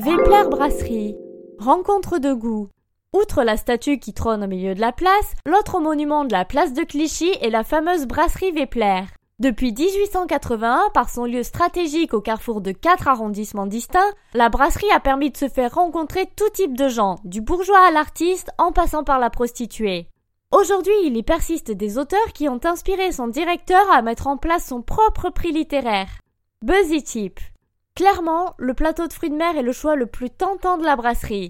Vepler Brasserie. Rencontre de goût. Outre la statue qui trône au milieu de la place, l'autre monument de la place de Clichy est la fameuse brasserie Vepler. Depuis 1881, par son lieu stratégique au carrefour de quatre arrondissements distincts, la brasserie a permis de se faire rencontrer tout type de gens, du bourgeois à l'artiste, en passant par la prostituée. Aujourd'hui, il y persiste des auteurs qui ont inspiré son directeur à mettre en place son propre prix littéraire. Buzzy Tip. Clairement, le plateau de fruits de mer est le choix le plus tentant de la brasserie.